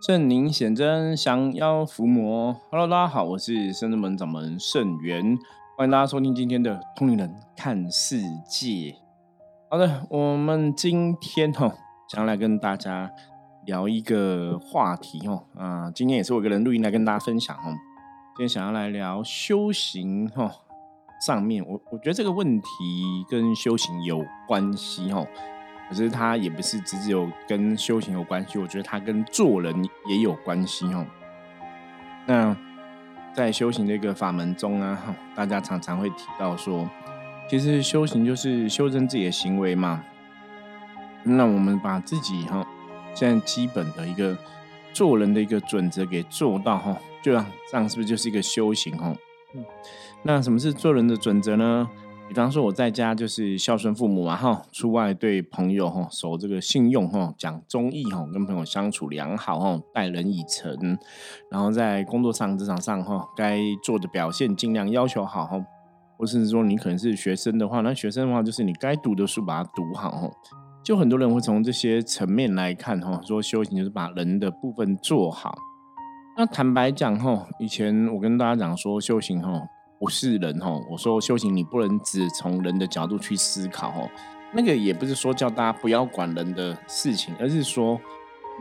圣灵显真，降妖伏魔。Hello，大家好，我是圣智门掌门圣元，欢迎大家收听今天的《通灵人看世界》。好的，我们今天哈想要来跟大家聊一个话题哈啊，今天也是我一个人录音来跟大家分享哦。今天想要来聊修行哈上面，我我觉得这个问题跟修行有关系哈。可是它也不是只只有跟修行有关系，我觉得它跟做人也有关系哦。那在修行这个法门中啊，大家常常会提到说，其实修行就是修正自己的行为嘛。那我们把自己哈现在基本的一个做人的一个准则给做到哈，就这样是不是就是一个修行哈？那什么是做人的准则呢？比方说，我在家就是孝顺父母嘛，哈；出外对朋友哈守这个信用哈，讲忠义哈，跟朋友相处良好哈，待人以诚。然后在工作上、职场上哈，该做的表现尽量要求好哈。或甚至说，你可能是学生的话，那学生的话就是你该读的书把它读好哈。就很多人会从这些层面来看哈，说修行就是把人的部分做好。那坦白讲哈，以前我跟大家讲说修行哈。不是人哦，我说修行你不能只从人的角度去思考哦，那个也不是说叫大家不要管人的事情，而是说，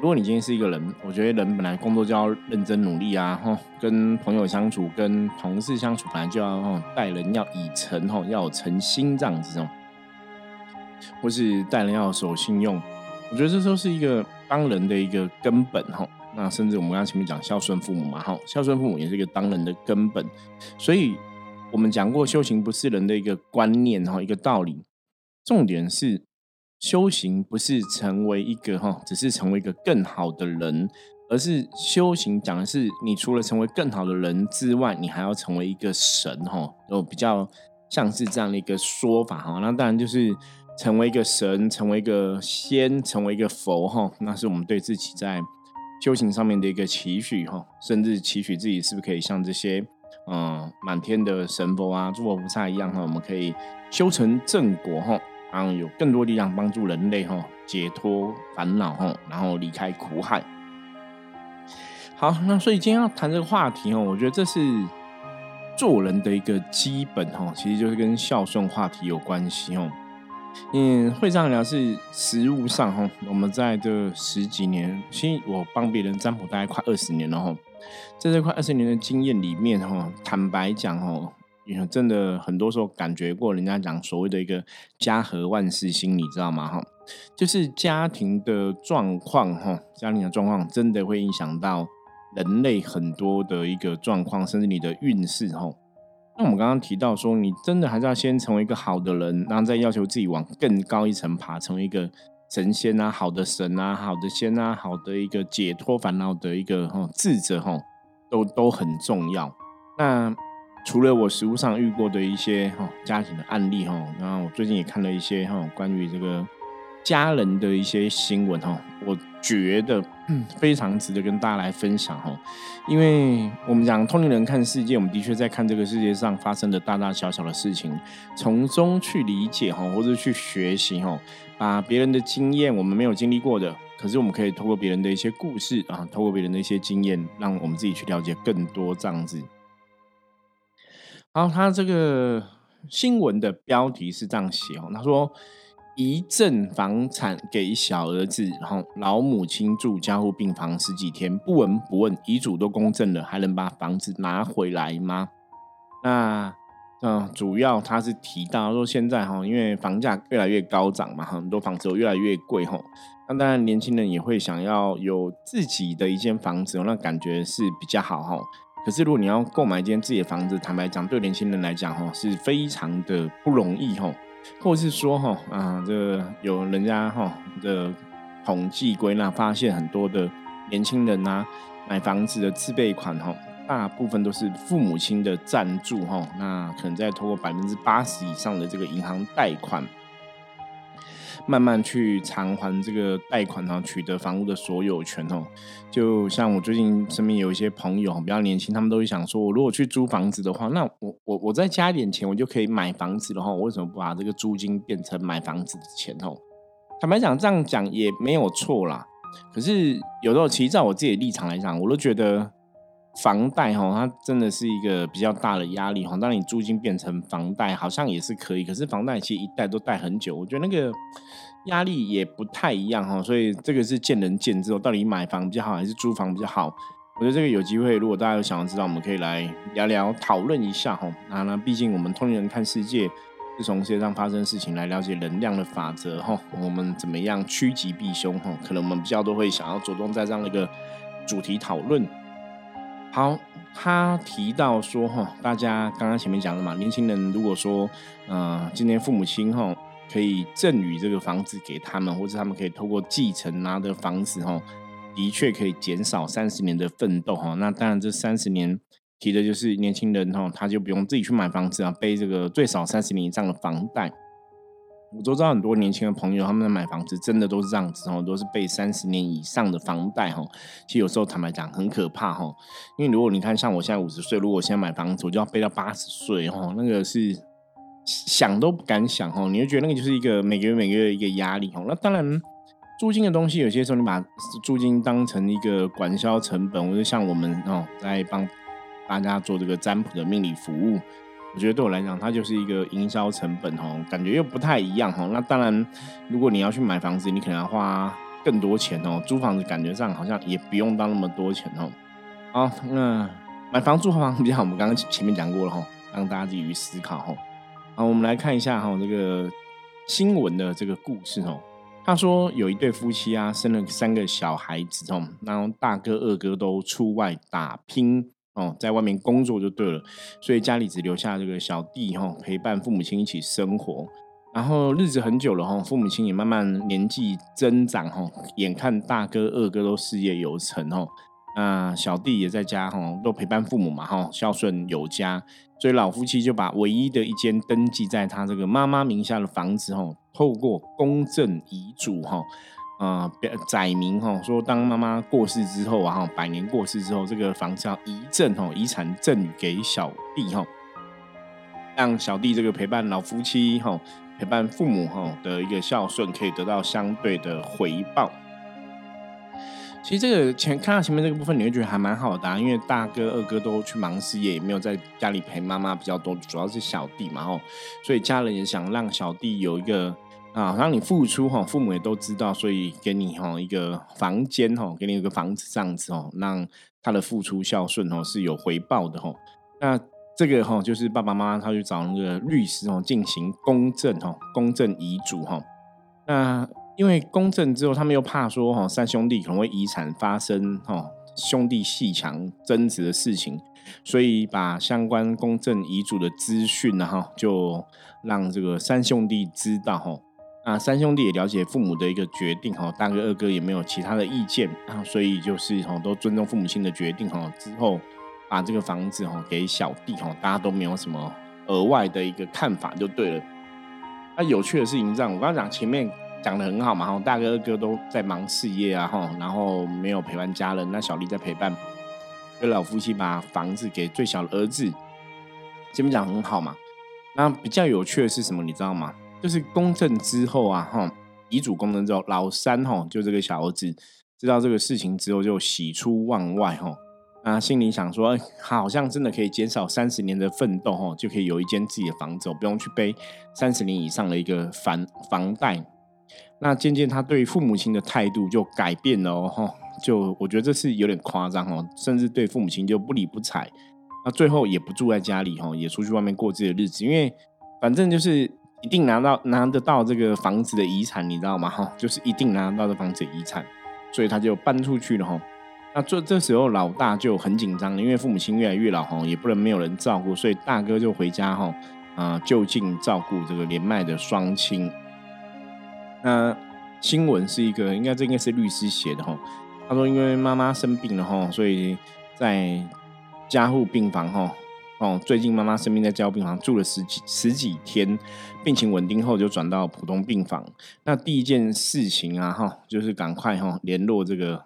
如果你今天是一个人，我觉得人本来工作就要认真努力啊，哈，跟朋友相处、跟同事相处，本来就要哈待人要以诚哈，要有诚心这样子哦，或是待人要守信用，我觉得这都是一个当人的一个根本哈。那甚至我们刚刚前面讲孝顺父母嘛，哈，孝顺父母也是一个当人的根本，所以。我们讲过修行不是人的一个观念哈，一个道理。重点是修行不是成为一个哈，只是成为一个更好的人，而是修行讲的是你除了成为更好的人之外，你还要成为一个神哈。有比较像是这样的一个说法哈。那当然就是成为一个神，成为一个仙，成为一个佛哈。那是我们对自己在修行上面的一个期许哈，甚至期许自己是不是可以像这些。嗯，满天的神佛啊，诸佛菩萨一样哈，我们可以修成正果哈，然后有更多力量帮助人类哈，解脱烦恼哈，然后离开苦海。好，那所以今天要谈这个话题哈，我觉得这是做人的一个基本哈，其实就是跟孝顺话题有关系哦。嗯，会上聊是实物上哈，我们在这十几年，其实我帮别人占卜大概快二十年了哈。在这块二十年的经验里面，哈，坦白讲，哈，真的很多时候感觉过人家讲所谓的一个家和万事兴，你知道吗？哈，就是家庭的状况，哈，家庭的状况真的会影响到人类很多的一个状况，甚至你的运势，哈。那我们刚刚提到说，你真的还是要先成为一个好的人，然后再要求自己往更高一层爬，成为一个。神仙啊，好的神啊，好的仙啊，好的一个解脱烦恼的一个哈智者哈，都都很重要。那除了我实物上遇过的一些哈家庭的案例哈，然后我最近也看了一些哈关于这个。家人的一些新闻哈，我觉得非常值得跟大家来分享哈，因为我们讲通灵人看世界，我们的确在看这个世界上发生的大大小小的事情，从中去理解哈，或者去学习哈，把别人的经验我们没有经历过的，可是我们可以通过别人的一些故事啊，通过别人的一些经验，让我们自己去了解更多这样子。好，他这个新闻的标题是这样写哦，他说。遗赠房产给小儿子，然后老母亲住加护病房十几天，不闻不问，遗嘱都公证了，还能把房子拿回来吗？那嗯，主要他是提到说，现在哈，因为房价越来越高涨嘛，很多房子越来越贵哈。那当然，年轻人也会想要有自己的一间房子，那感觉是比较好哈。可是如果你要购买一间自己的房子，坦白讲，对年轻人来讲哈，是非常的不容易哈。或是说哈啊，这个有人家哈的统计归纳发现，很多的年轻人呐买房子的自备款哈，大部分都是父母亲的赞助哈，那可能再通过百分之八十以上的这个银行贷款。慢慢去偿还这个贷款，然后取得房屋的所有权哦。就像我最近身边有一些朋友比较年轻，他们都会想说：我如果去租房子的话，那我我我再加一点钱，我就可以买房子的话，我为什么不把这个租金变成买房子的钱哦？坦白讲，这样讲也没有错啦。可是有时候，其实在我自己的立场来讲，我都觉得房贷哈，它真的是一个比较大的压力哈。当你租金变成房贷，好像也是可以，可是房贷其实一贷都贷很久，我觉得那个压力也不太一样哈。所以这个是见仁见智哦，到底买房比较好还是租房比较好？我觉得这个有机会，如果大家有想要知道，我们可以来聊聊讨论一下哈。那那毕竟我们通灵人看世界。是从世界上发生事情来了解能量的法则哈，我们怎么样趋吉避凶哈？可能我们比较都会想要着重在这样的一个主题讨论。好，他提到说哈，大家刚刚前面讲的嘛，年轻人如果说呃，今天父母亲哈可以赠予这个房子给他们，或者他们可以透过继承拿的房子哈，的确可以减少三十年的奋斗哈。那当然这三十年。提的就是年轻人哈，他就不用自己去买房子啊，背这个最少三十年以上的房贷。我都知道很多年轻的朋友，他们在买房子真的都是这样子哦，都是背三十年以上的房贷哈。其实有时候坦白讲很可怕哈，因为如果你看像我现在五十岁，如果我现在买房子，我就要背到八十岁哈，那个是想都不敢想哈。你就觉得那个就是一个每个月每个月一个压力哦。那当然，租金的东西有些时候你把租金当成一个管销成本，或者像我们哦在帮。大家做这个占卜的命理服务，我觉得对我来讲，它就是一个营销成本哦，感觉又不太一样哦。那当然，如果你要去买房子，你可能要花更多钱哦。租房子感觉上好像也不用到那么多钱哦。好，那买房租房比较，我们刚刚前面讲过了哈，让大家自己去思考哈。好，我们来看一下哈这个新闻的这个故事哦。他说有一对夫妻啊，生了三个小孩子哦，然后大哥二哥都出外打拼。哦，在外面工作就对了，所以家里只留下这个小弟哈，陪伴父母亲一起生活。然后日子很久了哈，父母亲也慢慢年纪增长哈，眼看大哥二哥都事业有成哦，那小弟也在家哈，都陪伴父母嘛哈，孝顺有家，所以老夫妻就把唯一的一间登记在他这个妈妈名下的房子哈，透过公证遗嘱哈。啊，载明哈说，当妈妈过世之后啊，哈，百年过世之后，这个房子要遗赠哈，遗产赠予给小弟哈，让小弟这个陪伴老夫妻哈，陪伴父母哈的一个孝顺，可以得到相对的回报。其实这个前看到前面这个部分，你会觉得还蛮好的，因为大哥二哥都去忙事业，也没有在家里陪妈妈比较多，主要是小弟嘛，哈，所以家人也想让小弟有一个。啊，让你付出哈，父母也都知道，所以给你哈一个房间哈，给你一个房子这样子哦，让他的付出孝顺哦是有回报的哈。那这个哈就是爸爸妈妈他去找那个律师哦进行公证哈，公证遗嘱哈。那因为公证之后，他们又怕说哈三兄弟可能会遗产发生哈兄弟戏强争执的事情，所以把相关公证遗嘱的资讯呢哈就让这个三兄弟知道哈。啊，三兄弟也了解父母的一个决定哈，大哥二哥也没有其他的意见啊，所以就是哈都尊重父母亲的决定哈。之后把这个房子哈给小弟哈，大家都没有什么额外的一个看法就对了。那有趣的事情这样，我刚刚讲前面讲的很好嘛哈，大哥二哥都在忙事业啊哈，然后没有陪伴家人，那小弟在陪伴，跟老夫妻把房子给最小的儿子，前面讲很好嘛。那比较有趣的是什么，你知道吗？就是公证之后啊，哈，遗嘱公证之后，老三哈，就这个小儿子知道这个事情之后，就喜出望外哈，啊，心里想说，好像真的可以减少三十年的奋斗哈，就可以有一间自己的房子，不用去背三十年以上的一个房房贷。那渐渐他对父母亲的态度就改变了哦，就我觉得这是有点夸张哦，甚至对父母亲就不理不睬。那最后也不住在家里哈，也出去外面过自己的日子，因为反正就是。一定拿到拿得到这个房子的遗产，你知道吗？哈，就是一定拿得到这房子的遗产，所以他就搬出去了哈。那这这时候老大就很紧张，因为父母亲越来越老哈，也不能没有人照顾，所以大哥就回家哈啊就近照顾这个年迈的双亲。那新闻是一个，应该这应该是律师写的哈。他说，因为妈妈生病了哈，所以在加护病房哈。哦，最近妈妈生病在交病房住了十几十几天，病情稳定后就转到普通病房。那第一件事情啊，哈，就是赶快哈联络这个，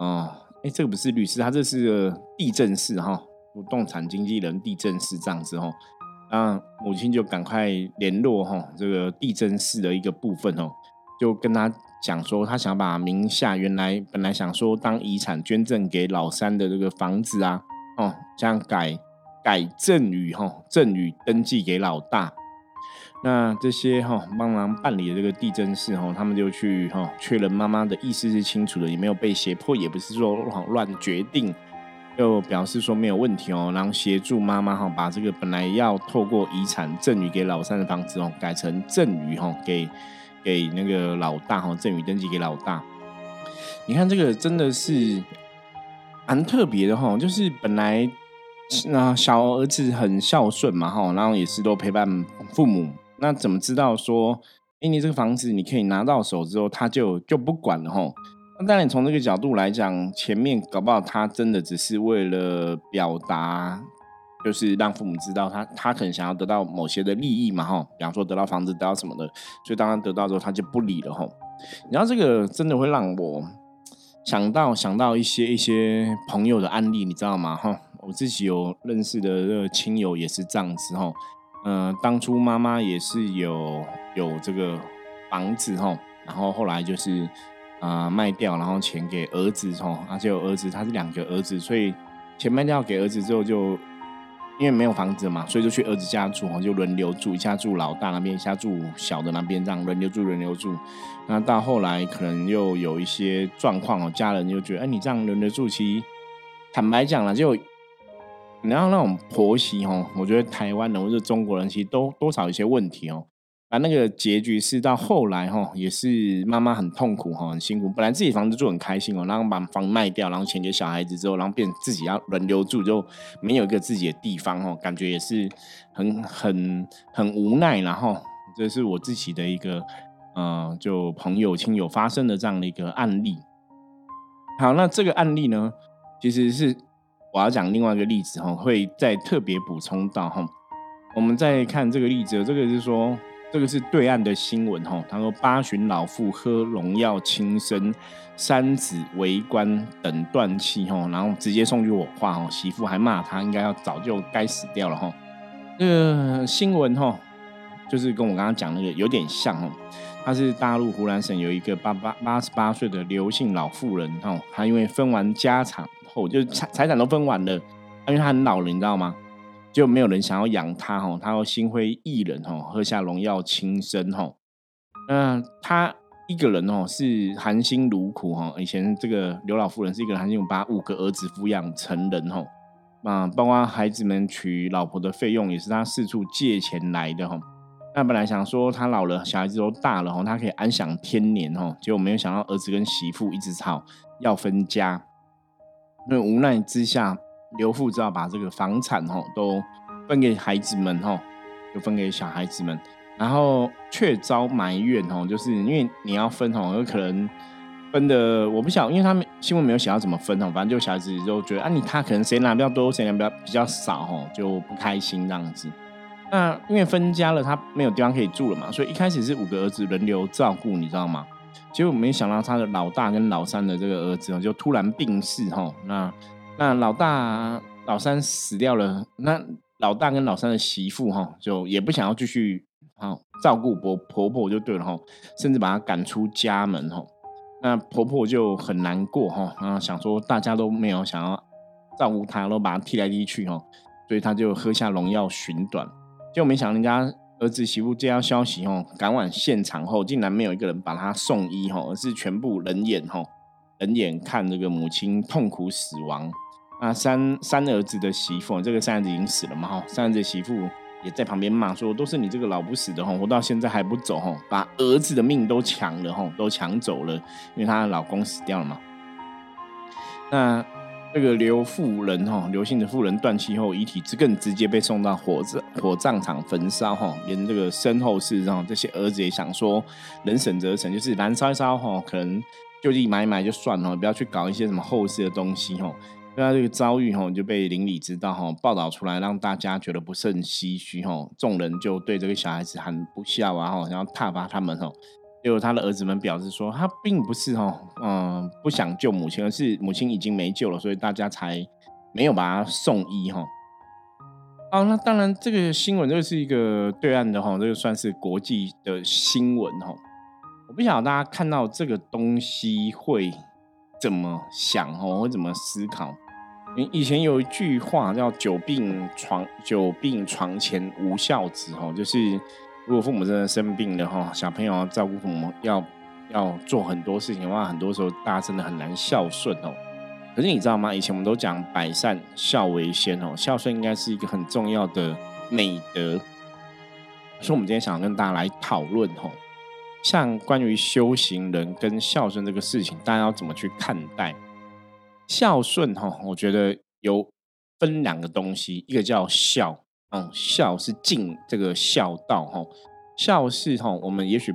哦，哎，这个不是律师，他这是个地震室哈，不动产经纪人地震室这样子哈。那母亲就赶快联络哈这个地震室的一个部分哦，就跟他讲说，他想把名下原来本来想说当遗产捐赠给老三的这个房子啊，哦，这样改改赠与哈，赠与登记给老大。那这些哈帮忙办理的这个地震事哈，他们就去哈确认妈妈的意思是清楚的，也没有被胁迫，也不是说乱决定，就表示说没有问题哦，然后协助妈妈哈把这个本来要透过遗产赠与给老三的房子哦，改成赠与哈给给那个老大哈赠与登记给老大。你看这个真的是蛮特别的哈，就是本来那小儿子很孝顺嘛哈，然后也是都陪伴父母。那怎么知道说，哎，你这个房子你可以拿到手之后，他就就不管了吼？那当然从这个角度来讲，前面搞不好他真的只是为了表达，就是让父母知道他他可能想要得到某些的利益嘛吼，比方说得到房子得到什么的，所以当他得到之后他就不理了吼。然后这个真的会让我想到想到一些一些朋友的案例，你知道吗？哈，我自己有认识的这个亲友也是这样子吼。嗯，当初妈妈也是有有这个房子哈，然后后来就是啊卖掉，然后钱给儿子哈，而且有儿子他是两个儿子，所以钱卖掉给儿子之后，就因为没有房子嘛，所以就去儿子家住哈，就轮流住，一下住老大那边，一下住小的那边，这样轮流住轮流住。那到后来可能又有一些状况哦，家人就觉得，哎，你这样轮流住，其实坦白讲了就。然后那种婆媳哦，我觉得台湾人或者中国人其实都多少有些问题哦。啊，那个结局是到后来哈，也是妈妈很痛苦哈，很辛苦。本来自己房子住很开心哦，然后把房卖掉，然后钱给小孩子之后，然后变自己要轮流住，就没有一个自己的地方哦，感觉也是很很很无奈。然后这是我自己的一个呃，就朋友亲友发生的这样的一个案例。好，那这个案例呢，其实是。我要讲另外一个例子哈，会再特别补充到哈。我们再看这个例子，这个是说，这个是对岸的新闻哈。他说八旬老妇喝农药轻生，三子围观等断气哈，然后直接送去火化哈。媳妇还骂他，应该要早就该死掉了哈。这个新闻哈，就是跟我刚刚讲那个有点像哈。他是大陆湖南省有一个八八八十八岁的刘姓老妇人哈，她因为分完家产。后就财财产都分完了，因为他很老了，你知道吗？就没有人想要养他哈，他心灰意冷哈，喝下农药轻生哈。那他一个人哦是含辛茹苦哈，以前这个刘老夫人是一个含辛茹苦把五个儿子抚养成人哈，啊，包括孩子们娶老婆的费用也是他四处借钱来的哈。那本来想说他老了，小孩子都大了哈，他可以安享天年哈，结果没有想到儿子跟媳妇一直吵要分家。那无奈之下，刘父只好把这个房产吼都分给孩子们吼，就分给小孩子们，然后却遭埋怨吼，就是因为你要分吼，有可能分的我不晓，因为他们新闻没有写到怎么分吼，反正就小孩子就觉得啊，你他可能谁拿比较多，谁拿比较比较少吼，就不开心这样子。那因为分家了，他没有地方可以住了嘛，所以一开始是五个儿子轮流照顾，你知道吗？结果没想到他的老大跟老三的这个儿子就突然病逝哈，那那老大老三死掉了，那老大跟老三的媳妇哈就也不想要继续哈照顾婆婆婆就对了哈，甚至把她赶出家门哈，那婆婆就很难过哈，啊想说大家都没有想要照顾她，都把她踢来踢去哈，所以她就喝下农药寻短，结果没想到人家。儿子媳妇接到消息后，赶往现场后，竟然没有一个人把他送医吼，而是全部人眼吼，人眼看这个母亲痛苦死亡。那三三儿子的媳妇，这个三儿子已经死了嘛吼，三儿子媳妇也在旁边骂说，都是你这个老不死的吼，活到现在还不走吼，把儿子的命都抢了吼，都抢走了，因为她的老公死掉了嘛。那。这个刘妇人哈，刘姓的妇人断气后，遗体直更直接被送到火葬火葬场焚烧哈，连这个身后事哈，这些儿子也想说，能省则省，就是燃烧一烧哈，可能就地埋一埋就算了，不要去搞一些什么后事的东西哈。那这个遭遇哈就被邻里知道哈，报道出来，让大家觉得不甚唏嘘哈，众人就对这个小孩子很不孝啊哈，然后挞伐他们哈。结果他的儿子们表示说，他并不是哈，嗯，不想救母亲，而是母亲已经没救了，所以大家才没有把他送医哈。哦，那当然，这个新闻这个是一个对岸的哈，这个算是国际的新闻哈。我不晓得大家看到这个东西会怎么想哦，会怎么思考？以前有一句话叫“久病床久病床前无孝子”哦，就是如果父母真的生病了哈，小朋友要照顾父母，要要做很多事情的话，很多时候大家真的很难孝顺哦。可是你知道吗？以前我们都讲“百善孝为先”哦，孝顺应该是一个很重要的美德。所以，我们今天想要跟大家来讨论哦。像关于修行人跟孝顺这个事情，大家要怎么去看待孝顺？哈，我觉得有分两个东西，一个叫孝，嗯，孝是尽这个孝道，哈，孝是哈，我们也许。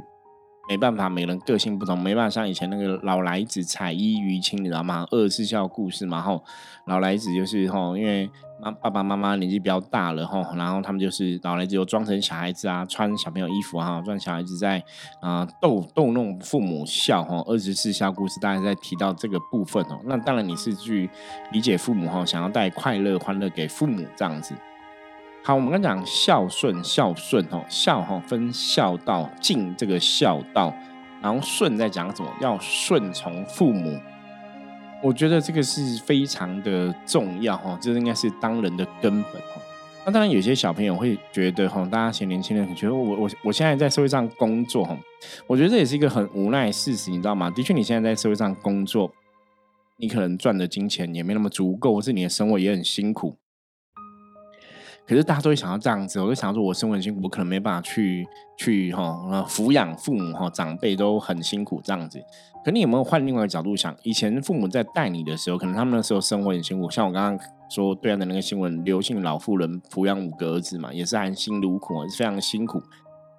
没办法，每人个性不同，没办法像以前那个老来子采衣娱亲，你知道吗？二十四孝故事嘛，吼，老来子就是吼，因为妈爸爸妈妈年纪比较大了，吼，然后他们就是老来子就装成小孩子啊，穿小朋友衣服啊，装小孩子在啊逗逗弄父母笑，哈，二十四孝故事大概在提到这个部分哦。那当然你是去理解父母哈，想要带快乐欢乐给父母这样子。好，我们刚讲孝顺，孝顺哦，孝哈分孝道，敬这个孝道，然后顺在讲什么？要顺从父母。我觉得这个是非常的重要哈，这应该是当人的根本哈。那当然有些小朋友会觉得哈，大家些年轻人觉得我我我现在在社会上工作哈，我觉得这也是一个很无奈的事实，你知道吗？的确，你现在在社会上工作，你可能赚的金钱也没那么足够，或是你的生活也很辛苦。可是大家都会想要这样子，我就想说，我生活很辛苦，我可能没办法去去哈抚养父母哈，长辈都很辛苦这样子。可你有没有换另外一个角度想？以前父母在带你的时候，可能他们那时候生活很辛苦，像我刚刚说对岸的那个新闻，刘姓老妇人抚养五个儿子嘛，也是含辛茹苦，是非常辛苦。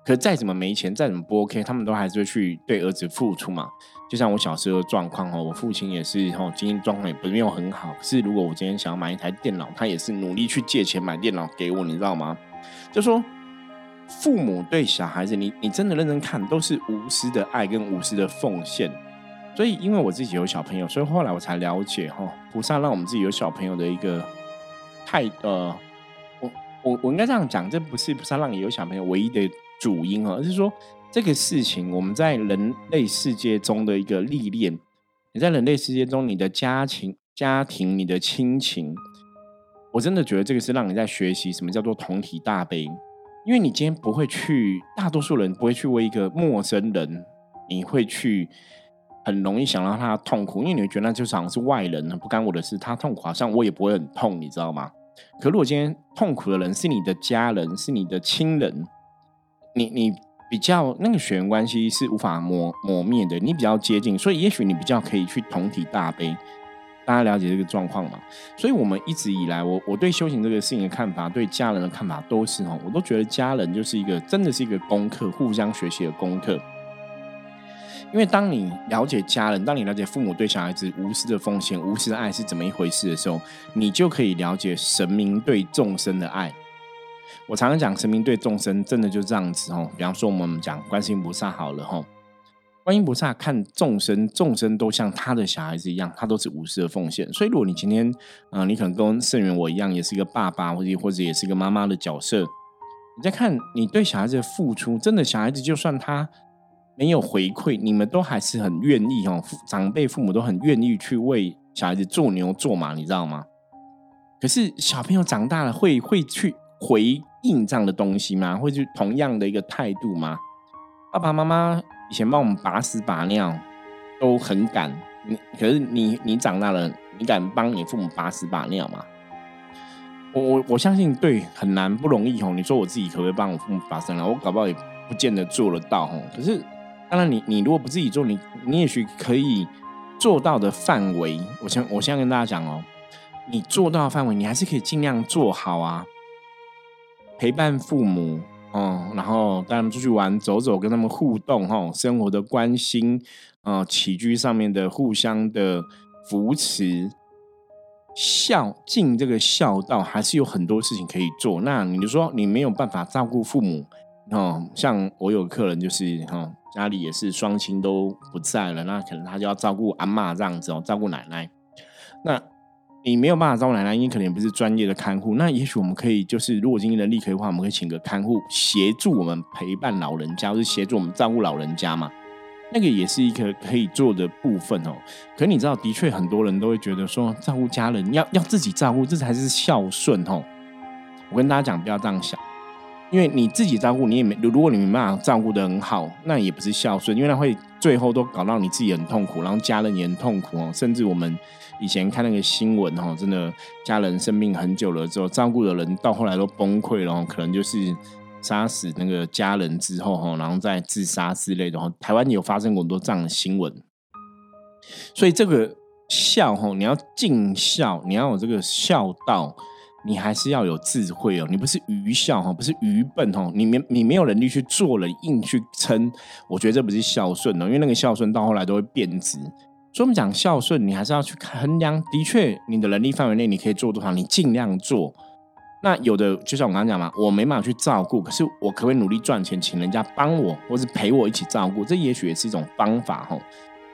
可再怎么没钱，再怎么不 OK，他们都还是会去对儿子付出嘛。就像我小时候的状况哦，我父亲也是哦，经济状况也不是没有很好。可是如果我今天想要买一台电脑，他也是努力去借钱买电脑给我，你知道吗？就说父母对小孩子，你你真的认真看，都是无私的爱跟无私的奉献。所以因为我自己有小朋友，所以后来我才了解哈，菩萨让我们自己有小朋友的一个太呃，我我我应该这样讲，这不是菩萨让你有小朋友唯一的。主因啊，而是说这个事情，我们在人类世界中的一个历练。你在人类世界中，你的家庭、家庭、你的亲情，我真的觉得这个是让你在学习什么叫做同体大悲。因为你今天不会去，大多数人不会去为一个陌生人，你会去很容易想到他痛苦，因为你会觉得那就是好像是外人，不干我的事，他痛苦好像我也不会很痛，你知道吗？可如果今天痛苦的人是你的家人，是你的亲人。你你比较那个血缘关系是无法磨磨灭的，你比较接近，所以也许你比较可以去同体大悲。大家了解这个状况嘛？所以我们一直以来，我我对修行这个事情的看法，对家人的看法都是哦，我都觉得家人就是一个真的是一个功课，互相学习的功课。因为当你了解家人，当你了解父母对小孩子无私的奉献、无私的爱是怎么一回事的时候，你就可以了解神明对众生的爱。我常常讲，神明对众生真的就这样子哦。比方说，我们讲观世音菩萨好了哈，观音菩萨看众生，众生都像他的小孩子一样，他都是无私的奉献。所以，如果你今天啊，你可能跟圣元我一样，也是一个爸爸，或者或者也是一个妈妈的角色，你在看你对小孩子的付出，真的小孩子就算他没有回馈，你们都还是很愿意哦，长辈父母都很愿意去为小孩子做牛做马，你知道吗？可是小朋友长大了，会会去回。印这样的东西吗？或是同样的一个态度吗？爸爸妈妈以前帮我们拔屎拔尿都很敢，你可是你你长大了，你敢帮你父母拔屎拔尿吗？我我我相信对很难不容易哦。你说我自己可不可以帮我父母拔屎了？我搞不好也不见得做得到哦。可是当然，你你如果不自己做，你你也许可以做到的范围，我先我先跟大家讲哦，你做到的范围，你还是可以尽量做好啊。陪伴父母，哦，然后带他们出去玩、走走，跟他们互动，哈，生活的关心，啊，起居上面的互相的扶持，孝尽这个孝道，还是有很多事情可以做。那你就说你没有办法照顾父母，哦，像我有客人就是，哈，家里也是双亲都不在了，那可能他就要照顾阿妈这样子哦，照顾奶奶，那。你没有办法照顾奶奶，你可能也不是专业的看护。那也许我们可以，就是如果经济能力可以的话，我们可以请个看护协助我们陪伴老人家，或是协助我们照顾老人家嘛。那个也是一个可以做的部分哦。可你知道，的确很多人都会觉得说，照顾家人要要自己照顾，这才是孝顺哦。我跟大家讲，不要这样想。因为你自己照顾，你也没如果你没办法照顾的很好，那也不是孝顺，因为那会最后都搞到你自己很痛苦，然后家人也很痛苦哦。甚至我们以前看那个新闻哦，真的家人生病很久了之后，照顾的人到后来都崩溃了，可能就是杀死那个家人之后哈，然后再自杀之类的。台湾有发生过很多这样的新闻，所以这个孝哈，你要尽孝，你要有这个孝道。你还是要有智慧哦，你不是愚孝哈，不是愚笨哈，你没你没有能力去做了，硬去撑，我觉得这不是孝顺哦，因为那个孝顺到后来都会变质。所以我们讲孝顺，你还是要去衡量，的确你的能力范围内你可以做多少，你尽量做。那有的就像我刚刚讲嘛，我没办法去照顾，可是我可不可以努力赚钱，请人家帮我，或是陪我一起照顾？这也许也是一种方法哈。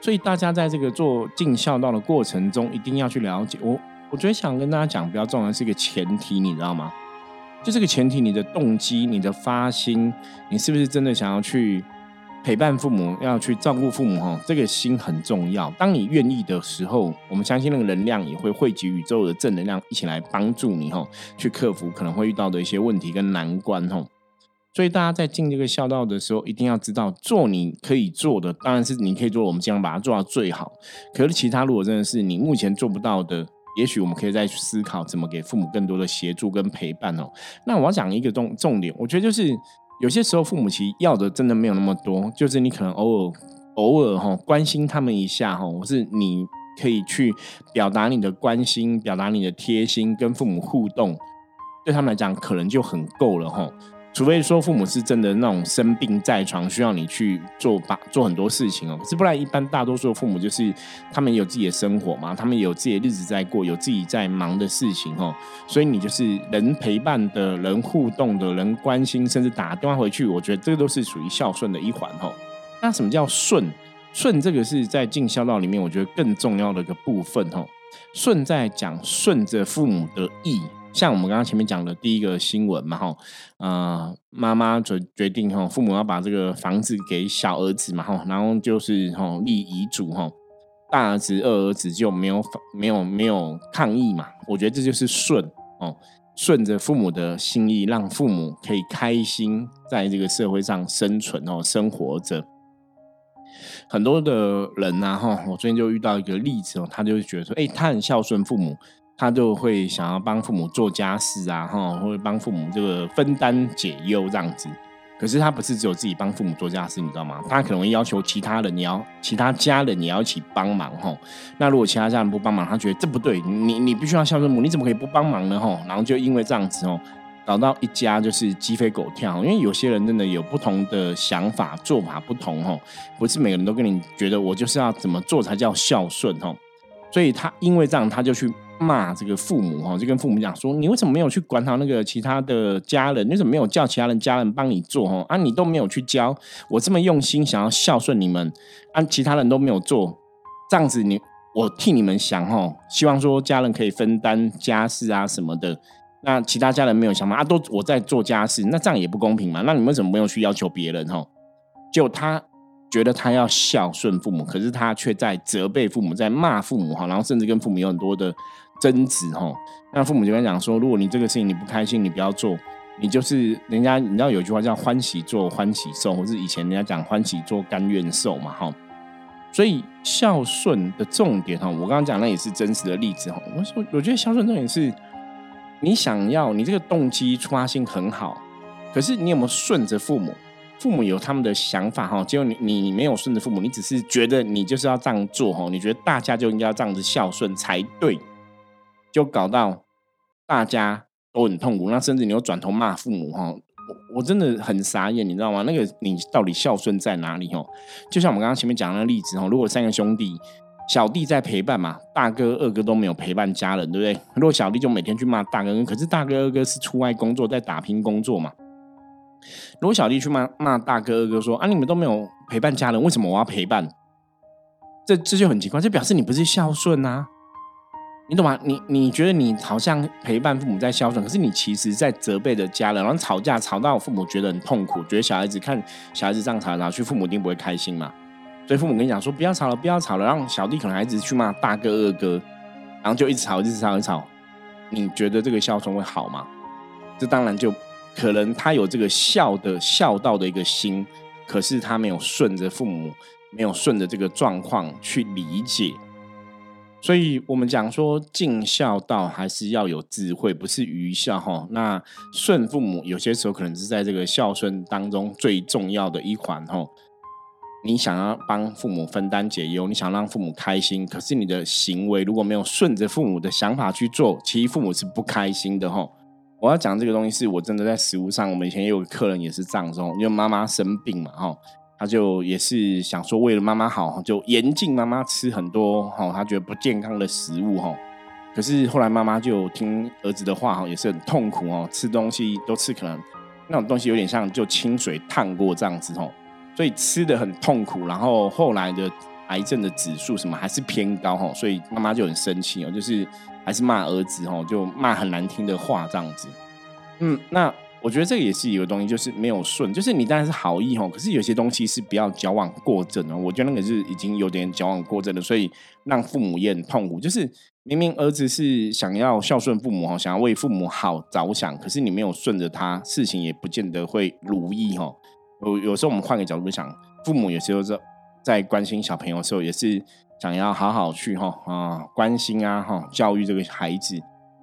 所以大家在这个做尽孝道的过程中，一定要去了解我。我觉得想跟大家讲比较重要的是一个前提，你知道吗？就这个前提，你的动机、你的发心，你是不是真的想要去陪伴父母，要去照顾父母？哈，这个心很重要。当你愿意的时候，我们相信那个能量也会汇集宇宙的正能量，一起来帮助你，哈，去克服可能会遇到的一些问题跟难关，哈。所以大家在尽这个孝道的时候，一定要知道，做你可以做的，当然是你可以做，我们尽量把它做到最好。可是其他如果真的是你目前做不到的，也许我们可以再去思考怎么给父母更多的协助跟陪伴哦。那我要讲一个重重点，我觉得就是有些时候父母其实要的真的没有那么多，就是你可能偶尔偶尔哈关心他们一下哈，或是你可以去表达你的关心，表达你的贴心，跟父母互动，对他们来讲可能就很够了哈。除非说父母是真的那种生病在床，需要你去做把做很多事情哦。可是不然，一般大多数的父母就是他们有自己的生活嘛，他们有自己的日子在过，有自己在忙的事情哦。所以你就是人陪伴的人互动的人关心，甚至打电话回去，我觉得这个都是属于孝顺的一环哦。那什么叫顺？顺这个是在尽孝道里面，我觉得更重要的一个部分哦。顺在讲顺着父母的意。像我们刚刚前面讲的第一个新闻嘛，哈，呃，妈妈决决定哈，父母要把这个房子给小儿子嘛，哈，然后就是哈立遗嘱哈，大儿子、二儿子就没有没有没有抗议嘛，我觉得这就是顺哦，顺着父母的心意，让父母可以开心在这个社会上生存哦，生活着。很多的人呐，哈，我最近就遇到一个例子哦，他就觉得说，哎，他很孝顺父母。他就会想要帮父母做家事啊，哈，或者帮父母这个分担解忧这样子。可是他不是只有自己帮父母做家事，你知道吗？他可能会要求其他人，你要其他家人也要一起帮忙，哈。那如果其他家人不帮忙，他觉得这不对，你你必须要孝顺母，你怎么可以不帮忙呢？哈，然后就因为这样子哦，搞到一家就是鸡飞狗跳。因为有些人真的有不同的想法，做法不同，哈，不是每个人都跟你觉得我就是要怎么做才叫孝顺，哈。所以他因为这样，他就去。骂这个父母哈，就跟父母讲说：“你为什么没有去管好那个其他的家人？你怎么没有叫其他人家人帮你做哈？啊，你都没有去教我这么用心想要孝顺你们，啊，其他人都没有做，这样子你我替你们想哈，希望说家人可以分担家事啊什么的。那其他家人没有想嘛？啊，都我在做家事，那这样也不公平嘛？那你们为什么没有去要求别人哈？就他。”觉得他要孝顺父母，可是他却在责备父母，在骂父母哈，然后甚至跟父母有很多的争执哈。那父母就跟讲说：如果你这个事情你不开心，你不要做，你就是人家你知道有句话叫欢喜做欢喜受，或是以前人家讲欢喜做甘愿受嘛哈。所以孝顺的重点哈，我刚刚讲那也是真实的例子哈。我说我觉得孝顺重点是，你想要你这个动机出发性很好，可是你有没有顺着父母？父母有他们的想法哈，结果你你没有顺着父母，你只是觉得你就是要这样做哈，你觉得大家就应该要这样子孝顺才对，就搞到大家都很痛苦，那甚至你又转头骂父母哈，我我真的很傻眼，你知道吗？那个你到底孝顺在哪里哦？就像我们刚刚前面讲那个例子哈，如果三个兄弟，小弟在陪伴嘛，大哥二哥都没有陪伴家人，对不对？如果小弟就每天去骂大哥，可是大哥二哥是出外工作，在打拼工作嘛。如果小弟去骂骂大哥二哥说啊，你们都没有陪伴家人，为什么我要陪伴？这这就很奇怪，这表示你不是孝顺啊，你懂吗？你你觉得你好像陪伴父母在孝顺，可是你其实在责备着家人，然后吵架吵到父母觉得很痛苦，觉得小孩子看小孩子这样吵，然后去父母一定不会开心嘛。所以父母跟你讲说不要吵了，不要吵了，让小弟可能还一直去骂大哥二哥，然后就一直吵，一直吵，一直吵。你觉得这个孝顺会好吗？这当然就可能他有这个孝的孝道的一个心，可是他没有顺着父母，没有顺着这个状况去理解。所以我们讲说尽孝道还是要有智慧，不是愚孝哈。那顺父母有些时候可能是在这个孝顺当中最重要的一环哈。你想要帮父母分担解忧，你想让父母开心，可是你的行为如果没有顺着父母的想法去做，其实父母是不开心的哈。我要讲这个东西是我真的在食物上，我们以前也有个客人也是这样因为妈妈生病嘛哈。他就也是想说，为了妈妈好，就严禁妈妈吃很多哈，他觉得不健康的食物哈。可是后来妈妈就听儿子的话哈，也是很痛苦哦，吃东西都吃可能那种东西有点像就清水烫过这样子哦，所以吃的很痛苦。然后后来的癌症的指数什么还是偏高哈，所以妈妈就很生气哦，就是还是骂儿子哦，就骂很难听的话这样子。嗯，那。我觉得这个也是一个东西，就是没有顺，就是你当然是好意吼，可是有些东西是不要矫枉过正哦。我觉得那个是已经有点矫枉过正了，所以让父母也很痛苦。就是明明儿子是想要孝顺父母哈，想要为父母好着想，可是你没有顺着他，事情也不见得会如意哈。有有时候我们换个角度想，父母有时候在在关心小朋友的时候，也是想要好好去哈啊关心啊哈教育这个孩子。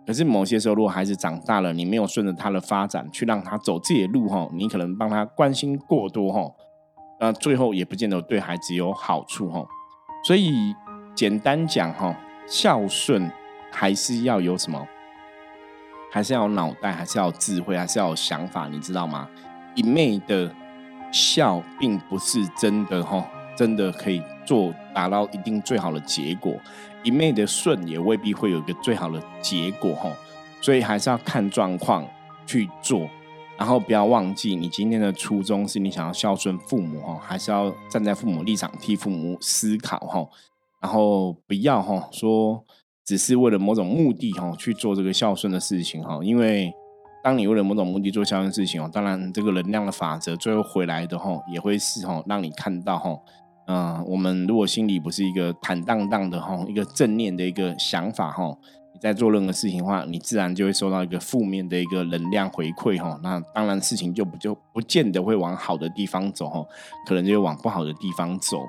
可是某些时候，如果孩子长大了，你没有顺着他的发展去让他走自己的路哈，你可能帮他关心过多哈，那最后也不见得对孩子有好处哈。所以简单讲哈，孝顺还是要有什么，还是要有脑袋，还是要有智慧，还是要有想法，你知道吗？一昧的孝并不是真的哈，真的可以做达到一定最好的结果。一昧的顺也未必会有一个最好的结果哈，所以还是要看状况去做，然后不要忘记你今天的初衷是你想要孝顺父母哈，还是要站在父母立场替父母思考哈，然后不要哈说只是为了某种目的哈去做这个孝顺的事情哈，因为当你为了某种目的做孝顺事情哦，当然这个能量的法则最后回来的哈也会是哈让你看到哈。嗯，我们如果心里不是一个坦荡荡的哈，一个正念的一个想法哈，你在做任何事情的话，你自然就会收到一个负面的一个能量回馈哈。那当然事情就不就不见得会往好的地方走哈，可能就会往不好的地方走。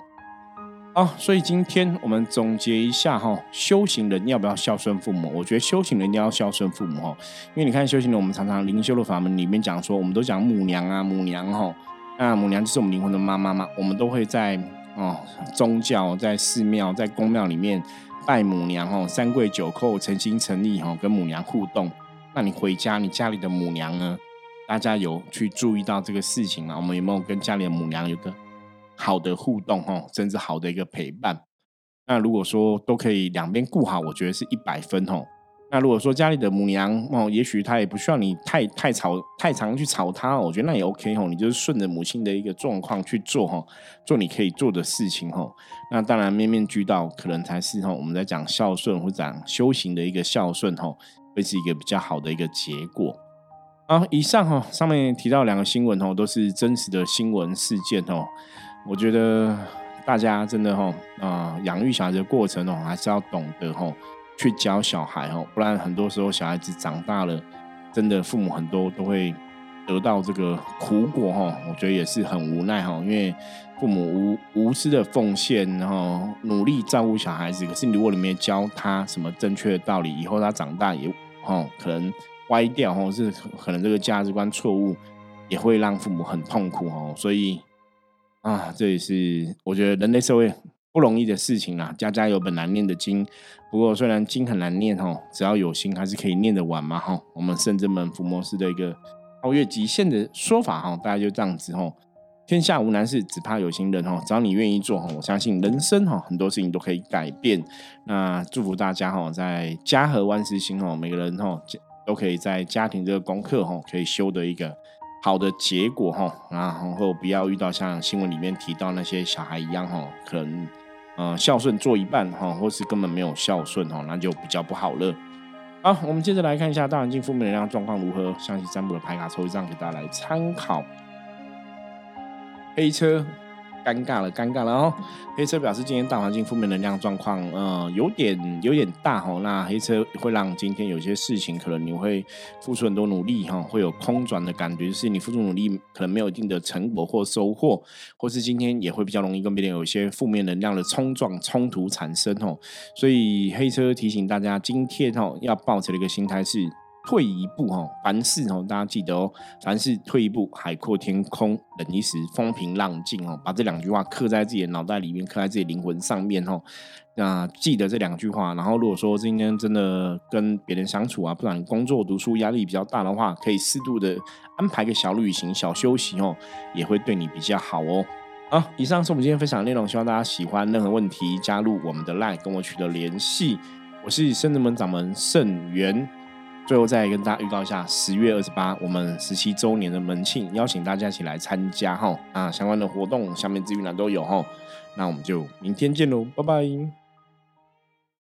好，所以今天我们总结一下哈，修行人要不要孝顺父母？我觉得修行人一定要孝顺父母哈，因为你看修行人，我们常常灵修的法门里面讲说，我们都讲母娘啊，母娘哈，那母娘就是我们灵魂的妈妈嘛，我们都会在。哦，宗教在寺庙、在宫庙里面拜母娘哦，三跪九叩、诚心诚意哦，跟母娘互动。那你回家，你家里的母娘呢？大家有去注意到这个事情吗？我们有没有跟家里的母娘有个好的互动哦，甚至好的一个陪伴？那如果说都可以两边顾好，我觉得是一百分哦。那如果说家里的母娘哦，也许她也不需要你太太吵太常去吵她，我觉得那也 OK 吼，你就是顺着母亲的一个状况去做哈，做你可以做的事情哈。那当然面面俱到，可能才是哈我们在讲孝顺或者讲修行的一个孝顺哈，会是一个比较好的一个结果。好，以上哈上面提到两个新闻哦，都是真实的新闻事件哦。我觉得大家真的哈啊养育小孩的过程哦，还是要懂得哈。去教小孩哦，不然很多时候小孩子长大了，真的父母很多都会得到这个苦果哈。我觉得也是很无奈哈，因为父母无无私的奉献，然后努力照顾小孩子，可是如果你没教他什么正确的道理，以后他长大也哦可能歪掉哈，是可能这个价值观错误，也会让父母很痛苦哦。所以啊，这也是我觉得人类社会。不容易的事情啦，家家有本难念的经。不过虽然经很难念吼，只要有心还是可以念得完嘛吼。我们圣真门伏魔师的一个超越极限的说法哈，大家就这样子吼。天下无难事，只怕有心人吼。只要你愿意做吼，我相信人生哈很多事情都可以改变。那祝福大家哈，在家和万事兴吼，每个人吼都可以在家庭这个功课吼可以修的一个。好的结果哈，然后不要遇到像新闻里面提到那些小孩一样哈，可能呃孝顺做一半哈，或是根本没有孝顺哈，那就比较不好了。好，我们接着来看一下大环境负面能量状况如何，详细占卜的牌卡抽一张给大家来参考。黑车尴尬了，尴尬了哦。黑车表示今天大环境负面能量状况，呃，有点有点大哈。那黑车会让今天有些事情可能你会付出很多努力哈，会有空转的感觉，就是你付出努力可能没有一定的成果或收获，或是今天也会比较容易跟别人有一些负面能量的冲撞冲突产生哦。所以黑车提醒大家，今天哦要抱持的一个心态是。退一步哦，凡事哦，大家记得哦，凡事退一步，海阔天空；忍一时，风平浪静哦。把这两句话刻在自己的脑袋里面，刻在自己灵魂上面哦。那记得这两句话，然后如果说今天真的跟别人相处啊，不然工作、读书压力比较大的话，可以适度的安排个小旅行、小休息哦，也会对你比较好哦。好，以上是我们今天分享的内容，希望大家喜欢。任何问题加入我们的 LINE 跟我取得联系。我是圣子门掌门圣元。最后再跟大家预告一下，十月二十八我们十七周年的门庆，邀请大家一起来参加哈。啊，相关的活动下面资讯栏都有哈。那我们就明天见喽，拜拜。